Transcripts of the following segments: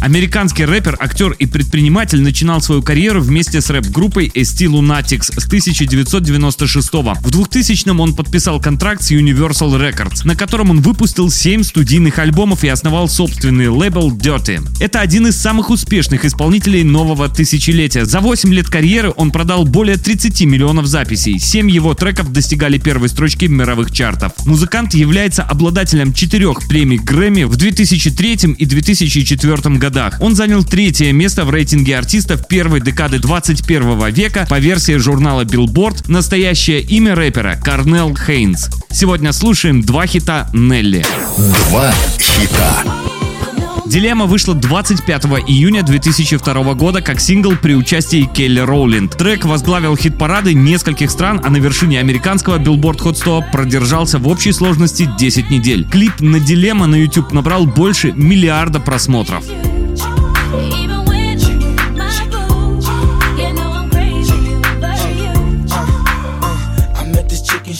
Американский рэпер, актер и предприниматель начинал свою карьеру вместе с рэп-группой ST Lunatics с 1996 -го. В 2000-м он подписал контракт с Universal Records, на котором он выпустил 7 студийных альбомов и основал собственный лейбл Dirty. Это один из самых успешных исполнителей нового тысячелетия. За 8 лет карьеры он продал более 30 миллионов записей. 7 его треков достигали первой строчки мировых чартов. Музыкант является обладателем четырех премий Грэмми в 2003 и 2004 годах годах. Он занял третье место в рейтинге артистов первой декады 21 века по версии журнала Billboard. Настоящее имя рэпера Карнел Хейнс. Сегодня слушаем два хита Нелли. Два хита. Дилемма вышла 25 июня 2002 года как сингл при участии Келли Роулинд. Трек возглавил хит-парады нескольких стран, а на вершине американского Billboard Hot 100 продержался в общей сложности 10 недель. Клип на Дилемма на YouTube набрал больше миллиарда просмотров.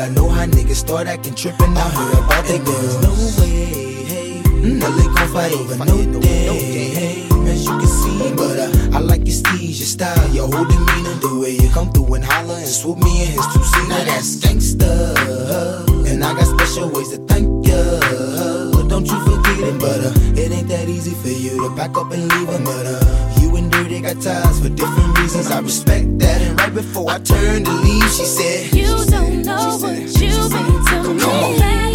I know how niggas start acting tripping. I heard about they girls. No way, hey. No, they gon' fight over no day, hey. As you can see, but uh, I like your steez, your style, your whole demeanor, the way you come through and holler and swoop me in his two seat. Now that's gangsta, and I got special ways to thank ya. Don't you forget it, but uh, it ain't that easy for you to back up and leave that. And right before I turned to leave, she said, You don't know what you mean to me. Come on.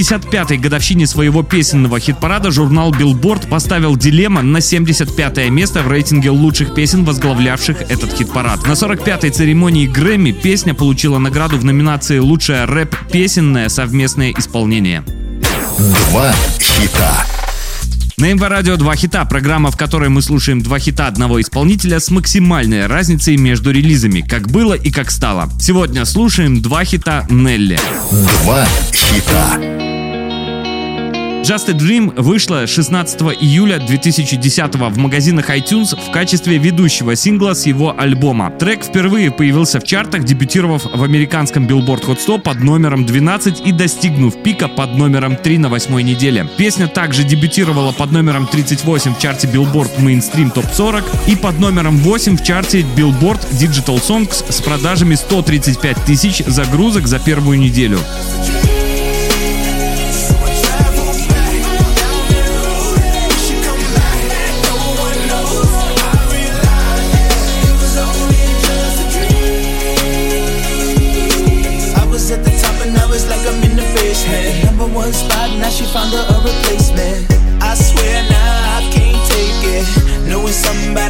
55-й годовщине своего песенного хит-парада журнал Billboard поставил «Дилемма» на 75-е место в рейтинге лучших песен, возглавлявших этот хит-парад. На 45-й церемонии Грэмми песня получила награду в номинации «Лучшая рэп-песенное совместное исполнение». Два хита. На МВ Радио два хита, программа, в которой мы слушаем два хита одного исполнителя с максимальной разницей между релизами, как было и как стало. Сегодня слушаем два хита Нелли. Два хита. Just a Dream вышла 16 июля 2010 в магазинах iTunes в качестве ведущего сингла с его альбома. Трек впервые появился в чартах, дебютировав в американском Billboard Hot 100 под номером 12 и достигнув пика под номером 3 на восьмой неделе. Песня также дебютировала под номером 38 в чарте Billboard Mainstream Top 40 и под номером 8 в чарте Billboard Digital Songs с продажами 135 тысяч загрузок за первую неделю.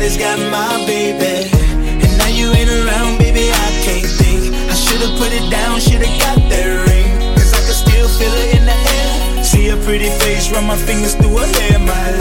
Somebody's got my baby. And now you ain't around, baby, I can't think. I should've put it down, should've got that ring. Cause I can still feel it in the air. See her pretty face, run my fingers through her hair. My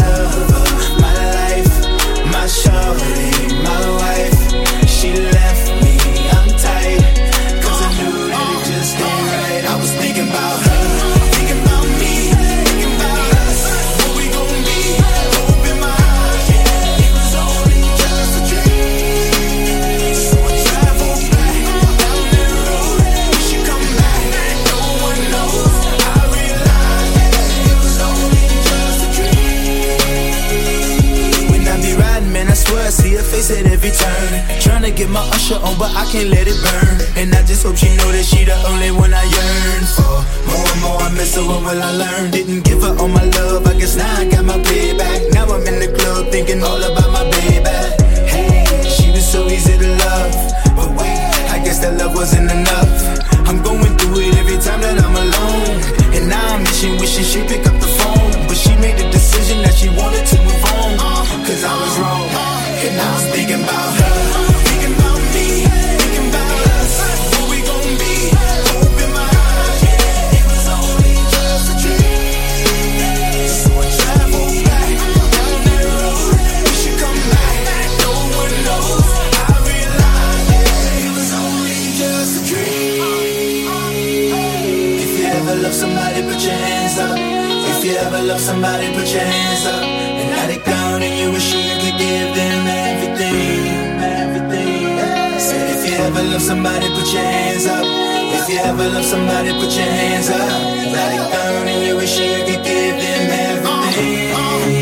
usher on, but I can't let it burn. And I just hope she know that she the only one I yearn for. More and more I miss her, what will I learn? Didn't give her all my love, I guess now I got my payback. Now I'm in the club thinking all about my baby. Hey, she was so easy to love. But wait, I guess that love wasn't enough. Ever love somebody, put your hands up. And let it down and you wish you could give them everything. Everything. Said if you ever love somebody, put your hands up. If you ever love somebody, put your hands up. Let it down and you wish you could give them everything.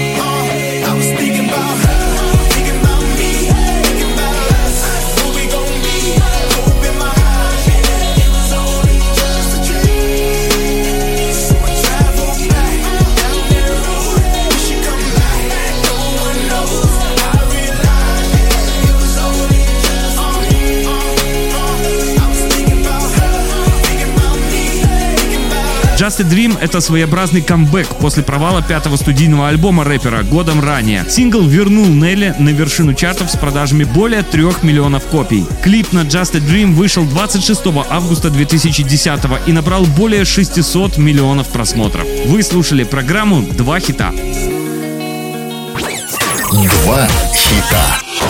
Just a Dream — это своеобразный камбэк после провала пятого студийного альбома рэпера годом ранее. Сингл вернул Нелли на вершину чартов с продажами более трех миллионов копий. Клип на Just a Dream вышел 26 августа 2010 и набрал более 600 миллионов просмотров. Вы слушали программу «Два хита». Два хита.